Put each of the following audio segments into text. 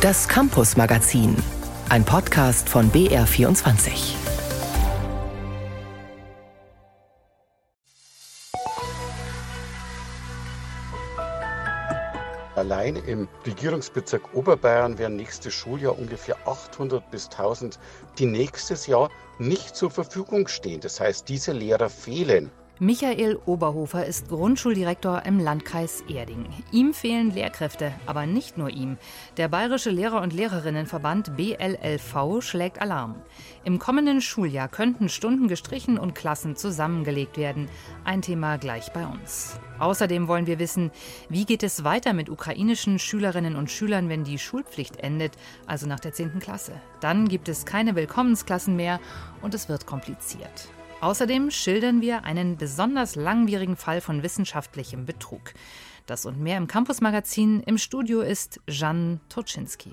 Das Campus Magazin, ein Podcast von BR24. Allein im Regierungsbezirk Oberbayern werden nächstes Schuljahr ungefähr 800 bis 1000, die nächstes Jahr nicht zur Verfügung stehen. Das heißt, diese Lehrer fehlen. Michael Oberhofer ist Grundschuldirektor im Landkreis Erding. Ihm fehlen Lehrkräfte, aber nicht nur ihm. Der Bayerische Lehrer- und Lehrerinnenverband BLLV schlägt Alarm. Im kommenden Schuljahr könnten Stunden gestrichen und Klassen zusammengelegt werden. Ein Thema gleich bei uns. Außerdem wollen wir wissen, wie geht es weiter mit ukrainischen Schülerinnen und Schülern, wenn die Schulpflicht endet, also nach der 10. Klasse. Dann gibt es keine Willkommensklassen mehr und es wird kompliziert. Außerdem schildern wir einen besonders langwierigen Fall von wissenschaftlichem Betrug. Das und mehr im Campus-Magazin. Im Studio ist Jan Toczynski.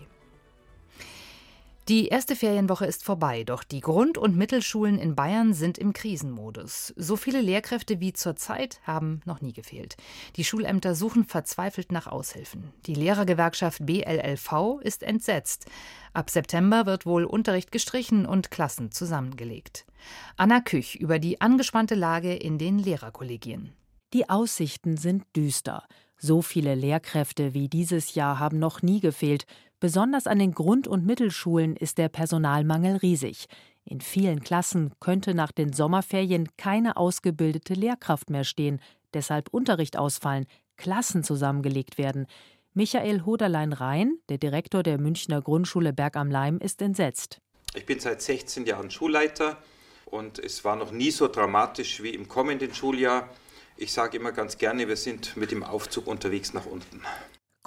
Die erste Ferienwoche ist vorbei, doch die Grund- und Mittelschulen in Bayern sind im Krisenmodus. So viele Lehrkräfte wie zurzeit haben noch nie gefehlt. Die Schulämter suchen verzweifelt nach Aushilfen. Die Lehrergewerkschaft BLLV ist entsetzt. Ab September wird wohl Unterricht gestrichen und Klassen zusammengelegt. Anna Küch über die angespannte Lage in den Lehrerkollegien. Die Aussichten sind düster. So viele Lehrkräfte wie dieses Jahr haben noch nie gefehlt. Besonders an den Grund- und Mittelschulen ist der Personalmangel riesig. In vielen Klassen könnte nach den Sommerferien keine ausgebildete Lehrkraft mehr stehen, deshalb Unterricht ausfallen, Klassen zusammengelegt werden. Michael Hoderlein-Rhein, der Direktor der Münchner Grundschule Berg am Leim, ist entsetzt. Ich bin seit 16 Jahren Schulleiter und es war noch nie so dramatisch wie im kommenden Schuljahr. Ich sage immer ganz gerne, wir sind mit dem Aufzug unterwegs nach unten.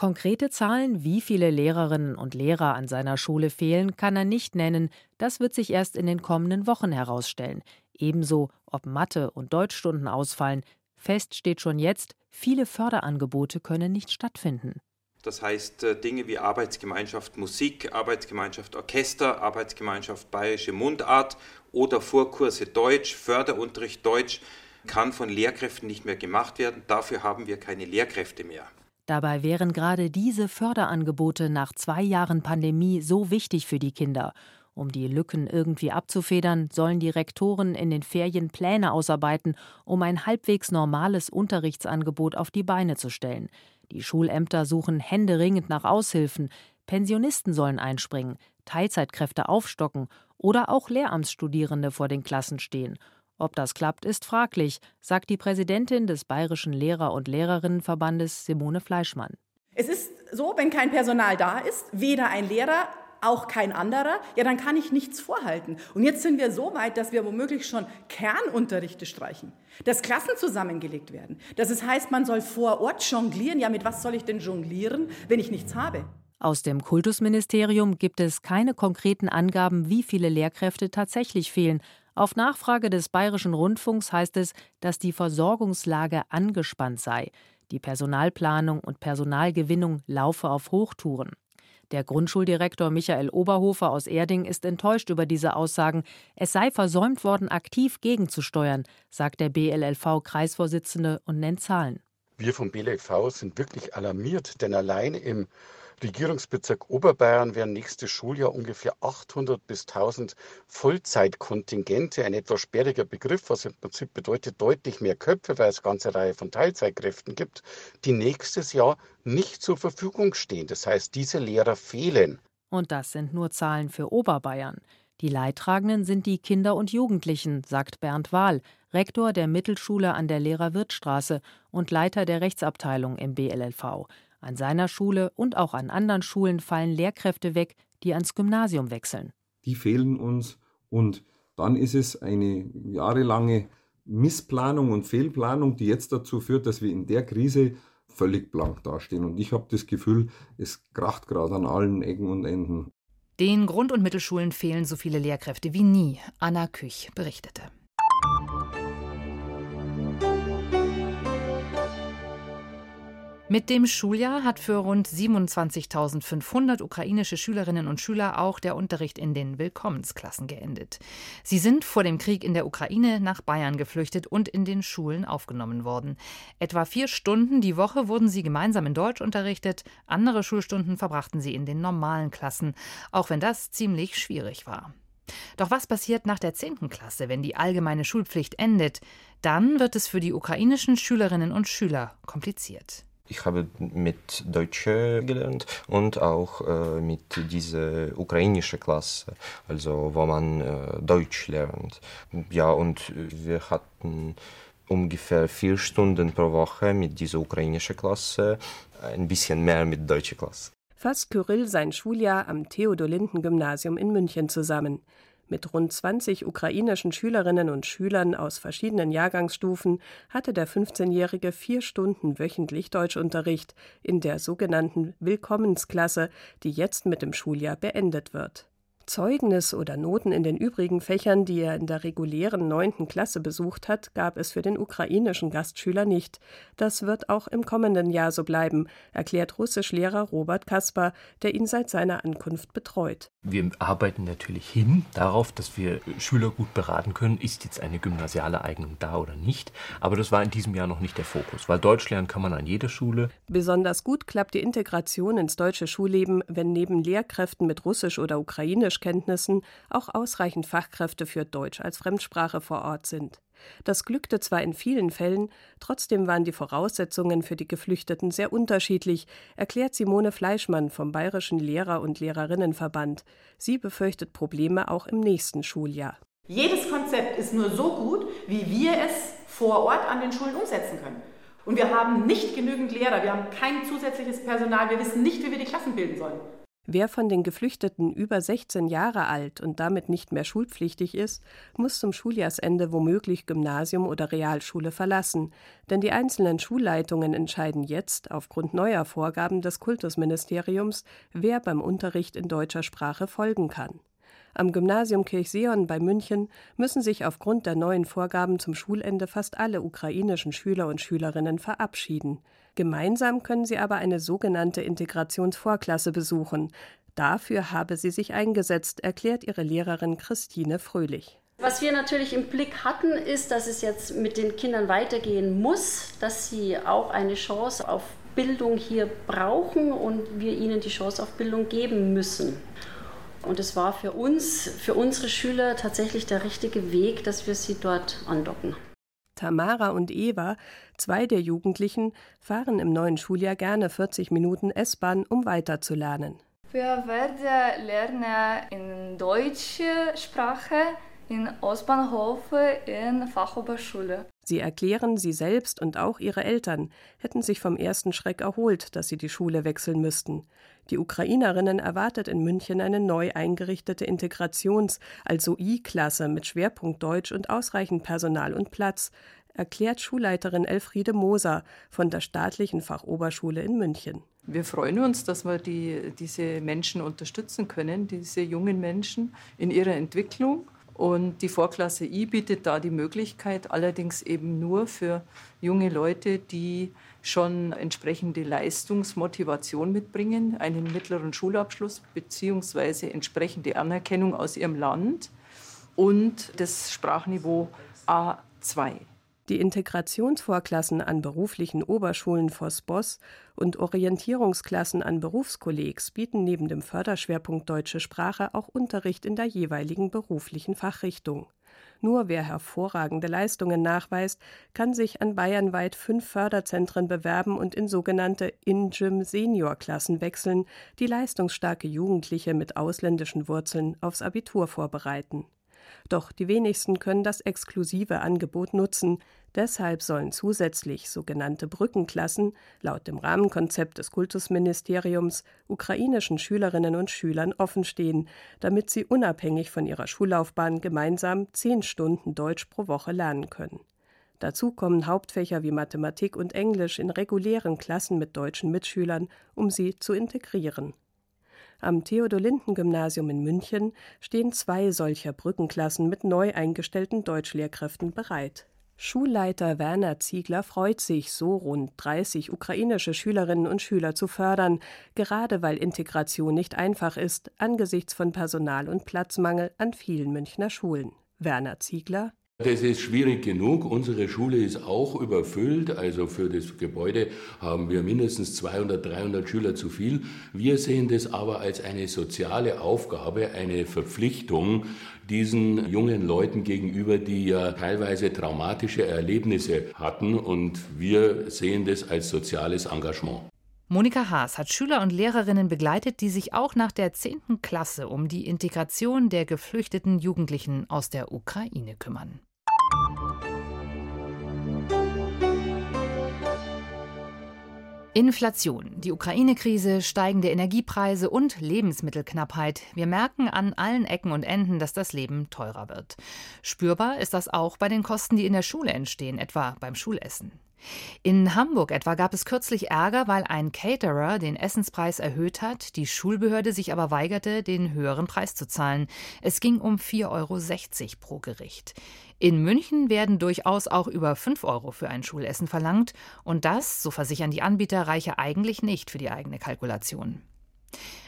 Konkrete Zahlen, wie viele Lehrerinnen und Lehrer an seiner Schule fehlen, kann er nicht nennen. Das wird sich erst in den kommenden Wochen herausstellen. Ebenso, ob Mathe- und Deutschstunden ausfallen. Fest steht schon jetzt, viele Förderangebote können nicht stattfinden. Das heißt äh, Dinge wie Arbeitsgemeinschaft Musik, Arbeitsgemeinschaft Orchester, Arbeitsgemeinschaft Bayerische Mundart oder Vorkurse Deutsch, Förderunterricht Deutsch kann von Lehrkräften nicht mehr gemacht werden. Dafür haben wir keine Lehrkräfte mehr. Dabei wären gerade diese Förderangebote nach zwei Jahren Pandemie so wichtig für die Kinder. Um die Lücken irgendwie abzufedern, sollen die Rektoren in den Ferien Pläne ausarbeiten, um ein halbwegs normales Unterrichtsangebot auf die Beine zu stellen. Die Schulämter suchen händeringend nach Aushilfen, Pensionisten sollen einspringen, Teilzeitkräfte aufstocken oder auch Lehramtsstudierende vor den Klassen stehen. Ob das klappt, ist fraglich, sagt die Präsidentin des Bayerischen Lehrer- und Lehrerinnenverbandes Simone Fleischmann. Es ist so, wenn kein Personal da ist, weder ein Lehrer, auch kein anderer, ja, dann kann ich nichts vorhalten. Und jetzt sind wir so weit, dass wir womöglich schon Kernunterrichte streichen, dass Klassen zusammengelegt werden. Das heißt, man soll vor Ort jonglieren. Ja, mit was soll ich denn jonglieren, wenn ich nichts habe? Aus dem Kultusministerium gibt es keine konkreten Angaben, wie viele Lehrkräfte tatsächlich fehlen. Auf Nachfrage des Bayerischen Rundfunks heißt es, dass die Versorgungslage angespannt sei. Die Personalplanung und Personalgewinnung laufe auf Hochtouren. Der Grundschuldirektor Michael Oberhofer aus Erding ist enttäuscht über diese Aussagen. Es sei versäumt worden, aktiv gegenzusteuern, sagt der BLLV-Kreisvorsitzende und nennt Zahlen. Wir vom BLLV sind wirklich alarmiert, denn allein im Regierungsbezirk Oberbayern werden nächstes Schuljahr ungefähr 800 bis 1000 Vollzeitkontingente, ein etwas sperriger Begriff, was im Prinzip bedeutet deutlich mehr Köpfe, weil es eine ganze Reihe von Teilzeitkräften gibt, die nächstes Jahr nicht zur Verfügung stehen. Das heißt, diese Lehrer fehlen. Und das sind nur Zahlen für Oberbayern. Die Leidtragenden sind die Kinder und Jugendlichen, sagt Bernd Wahl, Rektor der Mittelschule an der Lehrer-Wirth-Straße und Leiter der Rechtsabteilung im BLLV. An seiner Schule und auch an anderen Schulen fallen Lehrkräfte weg, die ans Gymnasium wechseln. Die fehlen uns und dann ist es eine jahrelange Missplanung und Fehlplanung, die jetzt dazu führt, dass wir in der Krise völlig blank dastehen. Und ich habe das Gefühl, es kracht gerade an allen Ecken und Enden. Den Grund- und Mittelschulen fehlen so viele Lehrkräfte wie nie, Anna Küch berichtete. Mit dem Schuljahr hat für rund 27.500 ukrainische Schülerinnen und Schüler auch der Unterricht in den Willkommensklassen geendet. Sie sind vor dem Krieg in der Ukraine nach Bayern geflüchtet und in den Schulen aufgenommen worden. Etwa vier Stunden die Woche wurden sie gemeinsam in Deutsch unterrichtet, andere Schulstunden verbrachten sie in den normalen Klassen, auch wenn das ziemlich schwierig war. Doch was passiert nach der 10. Klasse, wenn die allgemeine Schulpflicht endet? Dann wird es für die ukrainischen Schülerinnen und Schüler kompliziert. Ich habe mit Deutsch gelernt und auch äh, mit dieser ukrainischen Klasse, also wo man äh, Deutsch lernt. Ja, und wir hatten ungefähr vier Stunden pro Woche mit dieser ukrainischen Klasse, ein bisschen mehr mit deutscher Klasse. Fasst Kyrill sein Schuljahr am Theodor-Linden-Gymnasium in München zusammen. Mit rund 20 ukrainischen Schülerinnen und Schülern aus verschiedenen Jahrgangsstufen hatte der 15-Jährige vier Stunden wöchentlich Deutschunterricht in der sogenannten Willkommensklasse, die jetzt mit dem Schuljahr beendet wird. Zeugnis oder Noten in den übrigen Fächern, die er in der regulären neunten Klasse besucht hat, gab es für den ukrainischen Gastschüler nicht. Das wird auch im kommenden Jahr so bleiben, erklärt Russischlehrer Robert Kasper, der ihn seit seiner Ankunft betreut. Wir arbeiten natürlich hin darauf, dass wir Schüler gut beraten können, ist jetzt eine gymnasiale Eignung da oder nicht. Aber das war in diesem Jahr noch nicht der Fokus, weil Deutsch lernen kann man an jeder Schule. Besonders gut klappt die Integration ins deutsche Schulleben, wenn neben Lehrkräften mit Russisch oder Ukrainischkenntnissen auch ausreichend Fachkräfte für Deutsch als Fremdsprache vor Ort sind. Das glückte zwar in vielen Fällen, trotzdem waren die Voraussetzungen für die Geflüchteten sehr unterschiedlich, erklärt Simone Fleischmann vom Bayerischen Lehrer- und Lehrerinnenverband. Sie befürchtet Probleme auch im nächsten Schuljahr. Jedes Konzept ist nur so gut, wie wir es vor Ort an den Schulen umsetzen können. Und wir haben nicht genügend Lehrer, wir haben kein zusätzliches Personal, wir wissen nicht, wie wir die Klassen bilden sollen. Wer von den Geflüchteten über 16 Jahre alt und damit nicht mehr schulpflichtig ist, muss zum Schuljahrsende womöglich Gymnasium oder Realschule verlassen, denn die einzelnen Schulleitungen entscheiden jetzt aufgrund neuer Vorgaben des Kultusministeriums, wer beim Unterricht in deutscher Sprache folgen kann. Am Gymnasium Kirchseon bei München müssen sich aufgrund der neuen Vorgaben zum Schulende fast alle ukrainischen Schüler und Schülerinnen verabschieden. Gemeinsam können sie aber eine sogenannte Integrationsvorklasse besuchen. Dafür habe sie sich eingesetzt, erklärt ihre Lehrerin Christine Fröhlich. Was wir natürlich im Blick hatten, ist, dass es jetzt mit den Kindern weitergehen muss, dass sie auch eine Chance auf Bildung hier brauchen und wir ihnen die Chance auf Bildung geben müssen. Und es war für uns, für unsere Schüler tatsächlich der richtige Weg, dass wir sie dort andocken. Tamara und Eva, zwei der Jugendlichen, fahren im neuen Schuljahr gerne 40 Minuten S-Bahn, um weiterzulernen. Wir werden lernen in deutsche Sprache, in Ostbahnhof, in Fachoberschule. Sie erklären, sie selbst und auch ihre Eltern hätten sich vom ersten Schreck erholt, dass sie die Schule wechseln müssten. Die Ukrainerinnen erwartet in München eine neu eingerichtete Integrations-, also I-Klasse mit Schwerpunkt Deutsch und ausreichend Personal und Platz, erklärt Schulleiterin Elfriede Moser von der staatlichen Fachoberschule in München. Wir freuen uns, dass wir die, diese Menschen unterstützen können, diese jungen Menschen in ihrer Entwicklung und die Vorklasse I bietet da die Möglichkeit, allerdings eben nur für junge Leute, die schon entsprechende Leistungsmotivation mitbringen, einen mittleren Schulabschluss bzw. entsprechende Anerkennung aus ihrem Land und das Sprachniveau A2. Die Integrationsvorklassen an beruflichen Oberschulen Voss-Boss und Orientierungsklassen an Berufskollegs bieten neben dem Förderschwerpunkt Deutsche Sprache auch Unterricht in der jeweiligen beruflichen Fachrichtung. Nur wer hervorragende Leistungen nachweist, kann sich an bayernweit fünf Förderzentren bewerben und in sogenannte In-Gym-Senior-Klassen wechseln, die leistungsstarke Jugendliche mit ausländischen Wurzeln aufs Abitur vorbereiten. Doch die wenigsten können das exklusive Angebot nutzen. Deshalb sollen zusätzlich sogenannte Brückenklassen laut dem Rahmenkonzept des Kultusministeriums ukrainischen Schülerinnen und Schülern offenstehen, damit sie unabhängig von ihrer Schullaufbahn gemeinsam zehn Stunden Deutsch pro Woche lernen können. Dazu kommen Hauptfächer wie Mathematik und Englisch in regulären Klassen mit deutschen Mitschülern, um sie zu integrieren. Am Theodor-Linden-Gymnasium in München stehen zwei solcher Brückenklassen mit neu eingestellten Deutschlehrkräften bereit. Schulleiter Werner Ziegler freut sich, so rund 30 ukrainische Schülerinnen und Schüler zu fördern, gerade weil Integration nicht einfach ist, angesichts von Personal- und Platzmangel an vielen Münchner Schulen. Werner Ziegler das ist schwierig genug. Unsere Schule ist auch überfüllt. Also für das Gebäude haben wir mindestens 200, 300 Schüler zu viel. Wir sehen das aber als eine soziale Aufgabe, eine Verpflichtung diesen jungen Leuten gegenüber, die ja teilweise traumatische Erlebnisse hatten. Und wir sehen das als soziales Engagement. Monika Haas hat Schüler und Lehrerinnen begleitet, die sich auch nach der 10. Klasse um die Integration der geflüchteten Jugendlichen aus der Ukraine kümmern. Inflation, die Ukraine-Krise, steigende Energiepreise und Lebensmittelknappheit. Wir merken an allen Ecken und Enden, dass das Leben teurer wird. Spürbar ist das auch bei den Kosten, die in der Schule entstehen, etwa beim Schulessen. In Hamburg etwa gab es kürzlich Ärger, weil ein Caterer den Essenspreis erhöht hat, die Schulbehörde sich aber weigerte, den höheren Preis zu zahlen. Es ging um 4,60 Euro pro Gericht. In München werden durchaus auch über 5 Euro für ein Schulessen verlangt, und das, so versichern die Anbieter, reiche eigentlich nicht für die eigene Kalkulation.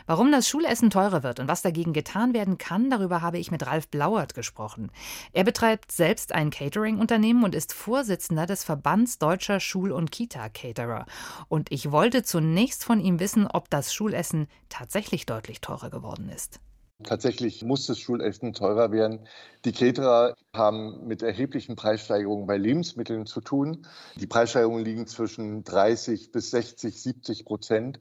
Warum das Schulessen teurer wird und was dagegen getan werden kann, darüber habe ich mit Ralf Blauert gesprochen. Er betreibt selbst ein Catering-Unternehmen und ist Vorsitzender des Verbands deutscher Schul- und Kita-Caterer. Und ich wollte zunächst von ihm wissen, ob das Schulessen tatsächlich deutlich teurer geworden ist. Tatsächlich muss das Schulessen teurer werden. Die Caterer haben mit erheblichen Preissteigerungen bei Lebensmitteln zu tun. Die Preissteigerungen liegen zwischen 30 bis 60, 70 Prozent.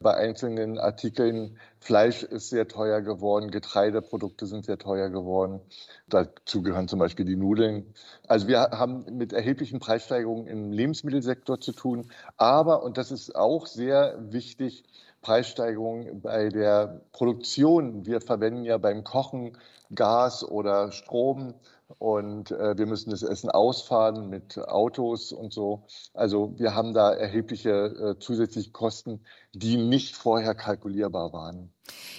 Bei einzelnen Artikeln Fleisch ist sehr teuer geworden, Getreideprodukte sind sehr teuer geworden. Dazu gehören zum Beispiel die Nudeln. Also wir haben mit erheblichen Preissteigerungen im Lebensmittelsektor zu tun. Aber, und das ist auch sehr wichtig, Preissteigerungen bei der Produktion. Wir verwenden ja beim Kochen Gas oder Strom und äh, wir müssen das Essen ausfahren mit Autos und so. Also wir haben da erhebliche äh, zusätzliche Kosten, die nicht vorher kalkulierbar waren.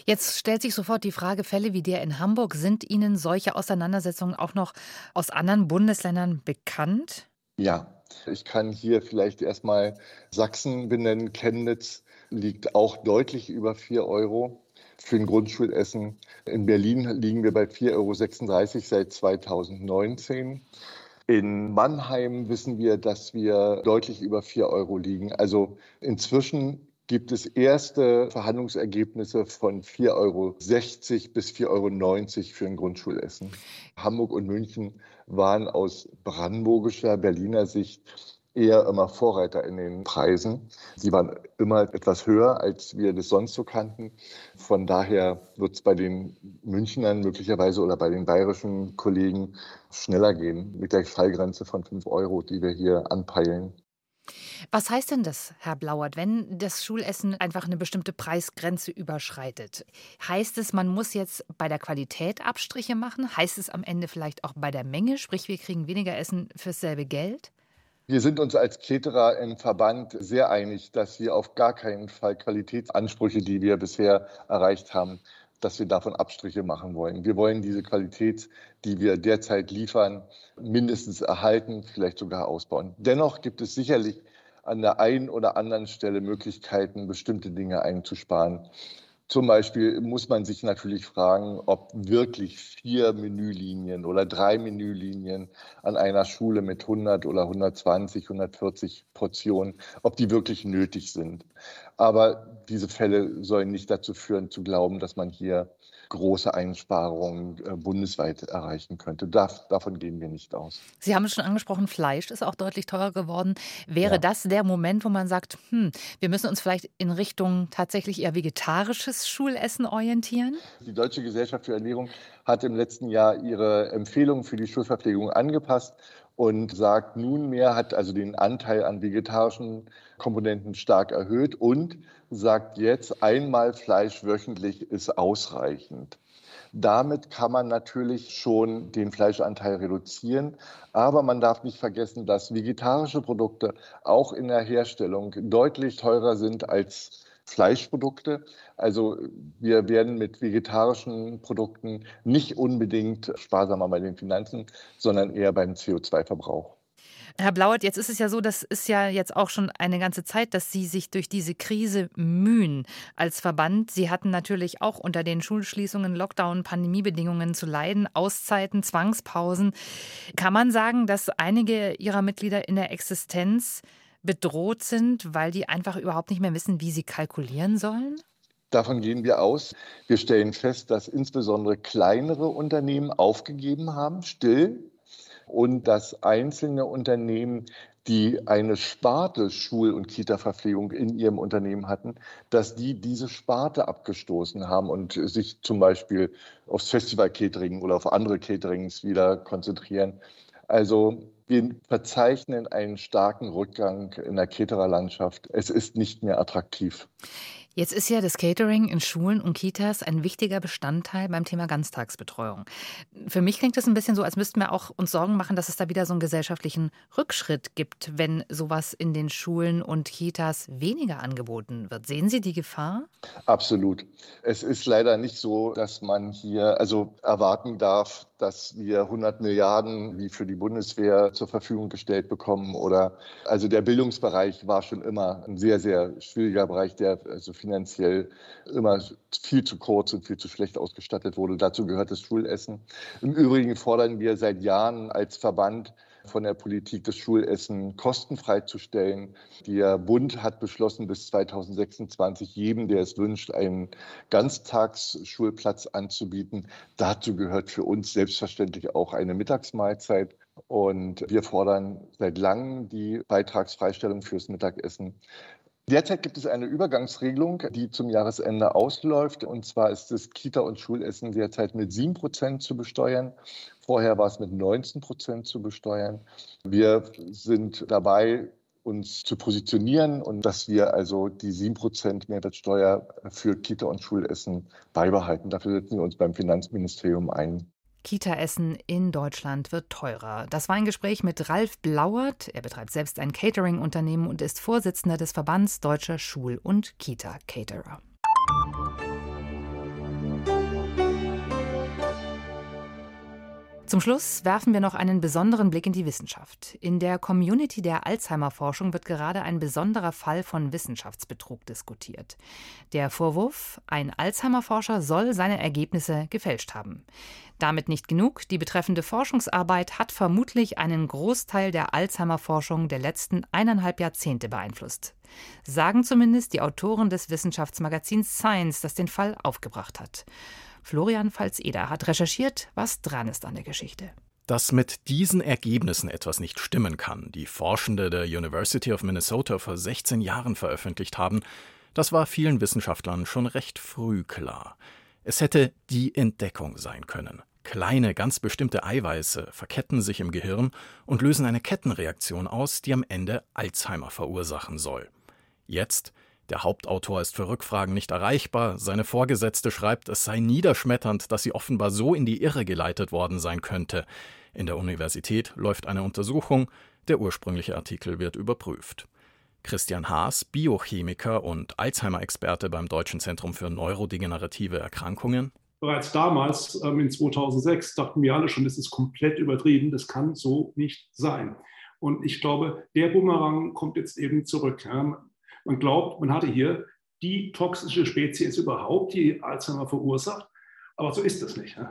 Jetzt stellt sich sofort die Frage, Fälle wie der in Hamburg, sind Ihnen solche Auseinandersetzungen auch noch aus anderen Bundesländern bekannt? Ja, ich kann hier vielleicht erstmal Sachsen benennen, Chemnitz liegt auch deutlich über 4 Euro für ein Grundschulessen. In Berlin liegen wir bei 4,36 Euro seit 2019. In Mannheim wissen wir, dass wir deutlich über 4 Euro liegen. Also inzwischen gibt es erste Verhandlungsergebnisse von 4,60 Euro bis 4,90 Euro für ein Grundschulessen. Hamburg und München waren aus brandenburgischer, Berliner Sicht eher immer Vorreiter in den Preisen. Sie waren immer etwas höher, als wir das sonst so kannten. Von daher wird es bei den Münchnern möglicherweise oder bei den bayerischen Kollegen schneller gehen mit der Fallgrenze von 5 Euro, die wir hier anpeilen. Was heißt denn das, Herr Blauert, wenn das Schulessen einfach eine bestimmte Preisgrenze überschreitet? Heißt es, man muss jetzt bei der Qualität Abstriche machen? Heißt es am Ende vielleicht auch bei der Menge, sprich wir kriegen weniger Essen fürs selbe Geld? Wir sind uns als Caterer im Verband sehr einig, dass wir auf gar keinen Fall Qualitätsansprüche, die wir bisher erreicht haben, dass wir davon Abstriche machen wollen. Wir wollen diese Qualität, die wir derzeit liefern, mindestens erhalten, vielleicht sogar ausbauen. Dennoch gibt es sicherlich an der einen oder anderen Stelle Möglichkeiten, bestimmte Dinge einzusparen. Zum Beispiel muss man sich natürlich fragen, ob wirklich vier Menülinien oder drei Menülinien an einer Schule mit 100 oder 120, 140 Portionen, ob die wirklich nötig sind. Aber diese Fälle sollen nicht dazu führen, zu glauben, dass man hier große Einsparungen äh, bundesweit erreichen könnte. Darf, davon gehen wir nicht aus. Sie haben es schon angesprochen, Fleisch ist auch deutlich teurer geworden. Wäre ja. das der Moment, wo man sagt, hm, wir müssen uns vielleicht in Richtung tatsächlich eher vegetarisches Schulessen orientieren? Die Deutsche Gesellschaft für Ernährung hat im letzten Jahr ihre Empfehlungen für die Schulverpflegung angepasst und sagt nunmehr, hat also den Anteil an vegetarischen Komponenten stark erhöht und sagt jetzt, einmal Fleisch wöchentlich ist ausreichend. Damit kann man natürlich schon den Fleischanteil reduzieren, aber man darf nicht vergessen, dass vegetarische Produkte auch in der Herstellung deutlich teurer sind als Fleischprodukte. Also wir werden mit vegetarischen Produkten nicht unbedingt sparsamer bei den Finanzen, sondern eher beim CO2-Verbrauch. Herr Blauert, jetzt ist es ja so, das ist ja jetzt auch schon eine ganze Zeit, dass Sie sich durch diese Krise mühen als Verband. Sie hatten natürlich auch unter den Schulschließungen, Lockdown, Pandemiebedingungen zu leiden, Auszeiten, Zwangspausen. Kann man sagen, dass einige Ihrer Mitglieder in der Existenz bedroht sind, weil die einfach überhaupt nicht mehr wissen, wie sie kalkulieren sollen? Davon gehen wir aus. Wir stellen fest, dass insbesondere kleinere Unternehmen aufgegeben haben, still, und dass einzelne Unternehmen, die eine Sparte Schul- und Kita-Verpflegung in ihrem Unternehmen hatten, dass die diese Sparte abgestoßen haben und sich zum Beispiel aufs Festival-Catering oder auf andere Caterings wieder konzentrieren. Also wir verzeichnen einen starken Rückgang in der Catererlandschaft. Es ist nicht mehr attraktiv. Jetzt ist ja das Catering in Schulen und Kitas ein wichtiger Bestandteil beim Thema Ganztagsbetreuung. Für mich klingt das ein bisschen so, als müssten wir auch uns Sorgen machen, dass es da wieder so einen gesellschaftlichen Rückschritt gibt, wenn sowas in den Schulen und Kitas weniger angeboten wird. Sehen Sie die Gefahr? Absolut. Es ist leider nicht so, dass man hier also erwarten darf, dass wir 100 Milliarden wie für die Bundeswehr zur Verfügung gestellt bekommen oder also der Bildungsbereich war schon immer ein sehr sehr schwieriger Bereich, der also finanziell immer viel zu kurz und viel zu schlecht ausgestattet wurde. Dazu gehört das Schulessen. Im Übrigen fordern wir seit Jahren als Verband von der Politik, das Schulessen kostenfrei zu stellen. Der Bund hat beschlossen, bis 2026 jedem, der es wünscht, einen Ganztagsschulplatz anzubieten. Dazu gehört für uns selbstverständlich auch eine Mittagsmahlzeit. Und wir fordern seit langem die Beitragsfreistellung fürs Mittagessen. Derzeit gibt es eine Übergangsregelung, die zum Jahresende ausläuft. Und zwar ist das Kita- und Schulessen derzeit mit 7 Prozent zu besteuern. Vorher war es mit 19 Prozent zu besteuern. Wir sind dabei, uns zu positionieren und dass wir also die 7 Prozent Mehrwertsteuer für Kita- und Schulessen beibehalten. Dafür setzen wir uns beim Finanzministerium ein. Kita-Essen in Deutschland wird teurer. Das war ein Gespräch mit Ralf Blauert. Er betreibt selbst ein Catering-Unternehmen und ist Vorsitzender des Verbands Deutscher Schul- und Kita-Caterer. Zum Schluss werfen wir noch einen besonderen Blick in die Wissenschaft. In der Community der Alzheimer-Forschung wird gerade ein besonderer Fall von Wissenschaftsbetrug diskutiert. Der Vorwurf, ein Alzheimer-Forscher soll seine Ergebnisse gefälscht haben. Damit nicht genug, die betreffende Forschungsarbeit hat vermutlich einen Großteil der Alzheimer-Forschung der letzten eineinhalb Jahrzehnte beeinflusst. Sagen zumindest die Autoren des Wissenschaftsmagazins Science, das den Fall aufgebracht hat. Florian Pfalz-Eder hat recherchiert, was dran ist an der Geschichte. Dass mit diesen Ergebnissen etwas nicht stimmen kann, die Forschende der University of Minnesota vor 16 Jahren veröffentlicht haben, das war vielen Wissenschaftlern schon recht früh klar. Es hätte die Entdeckung sein können. Kleine, ganz bestimmte Eiweiße verketten sich im Gehirn und lösen eine Kettenreaktion aus, die am Ende Alzheimer verursachen soll. Jetzt der Hauptautor ist für Rückfragen nicht erreichbar. Seine Vorgesetzte schreibt, es sei niederschmetternd, dass sie offenbar so in die Irre geleitet worden sein könnte. In der Universität läuft eine Untersuchung. Der ursprüngliche Artikel wird überprüft. Christian Haas, Biochemiker und Alzheimer-Experte beim Deutschen Zentrum für neurodegenerative Erkrankungen. Bereits damals, ähm, in 2006, dachten wir alle schon, das ist komplett übertrieben, das kann so nicht sein. Und ich glaube, der Bumerang kommt jetzt eben zurück. Man glaubt, man hatte hier die toxische Spezies überhaupt, die Alzheimer verursacht. Aber so ist das nicht. Ne?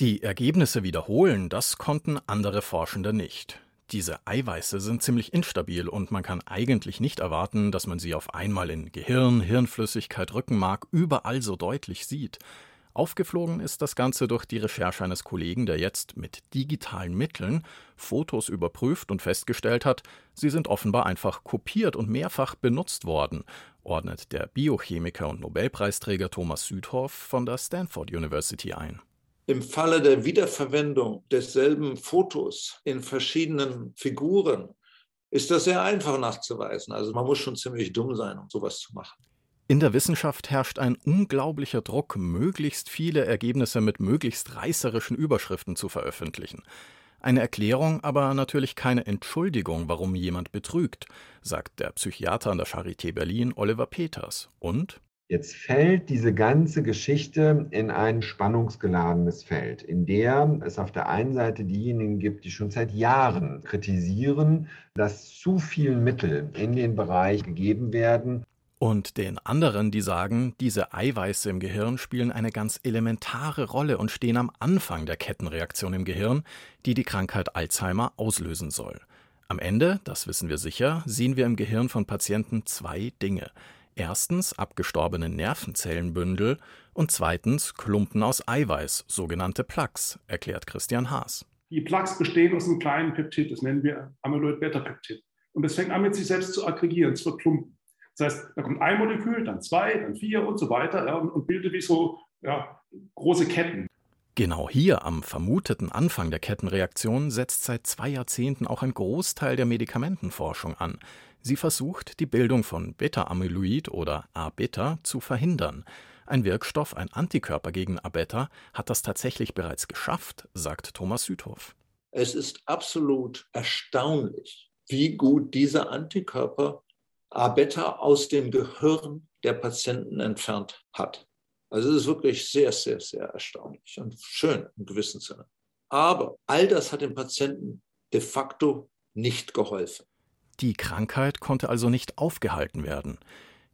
Die Ergebnisse wiederholen, das konnten andere Forschende nicht. Diese Eiweiße sind ziemlich instabil und man kann eigentlich nicht erwarten, dass man sie auf einmal in Gehirn, Hirnflüssigkeit, Rückenmark überall so deutlich sieht. Aufgeflogen ist das Ganze durch die Recherche eines Kollegen, der jetzt mit digitalen Mitteln Fotos überprüft und festgestellt hat, sie sind offenbar einfach kopiert und mehrfach benutzt worden, ordnet der Biochemiker und Nobelpreisträger Thomas Südhoff von der Stanford University ein. Im Falle der Wiederverwendung desselben Fotos in verschiedenen Figuren ist das sehr einfach nachzuweisen. Also man muss schon ziemlich dumm sein, um sowas zu machen. In der Wissenschaft herrscht ein unglaublicher Druck, möglichst viele Ergebnisse mit möglichst reißerischen Überschriften zu veröffentlichen. Eine Erklärung, aber natürlich keine Entschuldigung, warum jemand betrügt, sagt der Psychiater an der Charité Berlin Oliver Peters. Und Jetzt fällt diese ganze Geschichte in ein spannungsgeladenes Feld, in der es auf der einen Seite diejenigen gibt, die schon seit Jahren kritisieren, dass zu viel Mittel in den Bereich gegeben werden. Und den anderen, die sagen, diese Eiweiße im Gehirn spielen eine ganz elementare Rolle und stehen am Anfang der Kettenreaktion im Gehirn, die die Krankheit Alzheimer auslösen soll. Am Ende, das wissen wir sicher, sehen wir im Gehirn von Patienten zwei Dinge. Erstens abgestorbene Nervenzellenbündel und zweitens Klumpen aus Eiweiß, sogenannte Plaques, erklärt Christian Haas. Die Plaques bestehen aus einem kleinen Peptid, das nennen wir Amyloid-Beta-Peptid. Und es fängt an, mit sich selbst zu aggregieren, zu verklumpen. Das heißt, da kommt ein Molekül, dann zwei, dann vier und so weiter ja, und, bildet wie so ja, große Ketten. Genau hier am vermuteten Anfang der Kettenreaktion setzt seit zwei Jahrzehnten auch ein Großteil der Medikamentenforschung an. Sie versucht, die Bildung von Beta-Amyloid oder A-Beta zu verhindern. Ein Wirkstoff, ein Antikörper gegen A-Beta, hat das tatsächlich bereits geschafft, sagt Thomas Südhoff. Es ist absolut erstaunlich, wie gut dieser Antikörper A-Beta aus dem Gehirn der Patienten entfernt hat. Also es ist wirklich sehr, sehr, sehr erstaunlich und schön im gewissen Sinne. Aber all das hat dem Patienten de facto nicht geholfen. Die Krankheit konnte also nicht aufgehalten werden.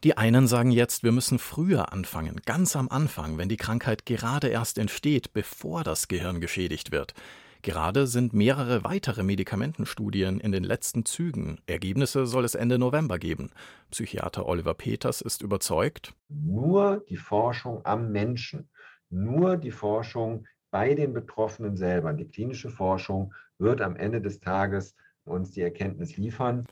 Die einen sagen jetzt, wir müssen früher anfangen, ganz am Anfang, wenn die Krankheit gerade erst entsteht, bevor das Gehirn geschädigt wird. Gerade sind mehrere weitere Medikamentenstudien in den letzten Zügen. Ergebnisse soll es Ende November geben. Psychiater Oliver Peters ist überzeugt. Nur die Forschung am Menschen, nur die Forschung bei den Betroffenen selber, die klinische Forschung wird am Ende des Tages uns die Erkenntnis liefern.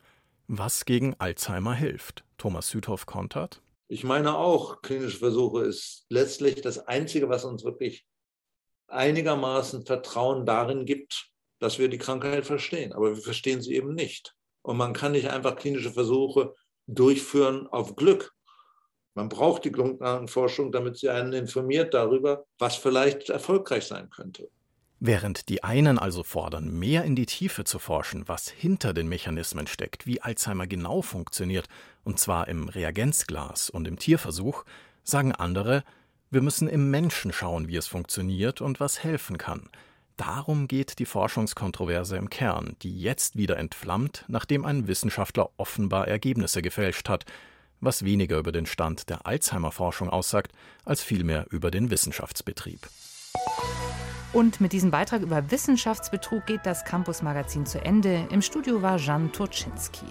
Was gegen Alzheimer hilft. Thomas Südhoff kontert. Ich meine auch, klinische Versuche ist letztlich das Einzige, was uns wirklich einigermaßen Vertrauen darin gibt, dass wir die Krankheit verstehen. Aber wir verstehen sie eben nicht. Und man kann nicht einfach klinische Versuche durchführen auf Glück. Man braucht die Grundlagenforschung, damit sie einen informiert darüber, was vielleicht erfolgreich sein könnte. Während die einen also fordern, mehr in die Tiefe zu forschen, was hinter den Mechanismen steckt, wie Alzheimer genau funktioniert, und zwar im Reagenzglas und im Tierversuch, sagen andere, wir müssen im Menschen schauen, wie es funktioniert und was helfen kann. Darum geht die Forschungskontroverse im Kern, die jetzt wieder entflammt, nachdem ein Wissenschaftler offenbar Ergebnisse gefälscht hat, was weniger über den Stand der Alzheimer-Forschung aussagt, als vielmehr über den Wissenschaftsbetrieb. Und mit diesem Beitrag über Wissenschaftsbetrug geht das Campus Magazin zu Ende. Im Studio war Jan Turczynski.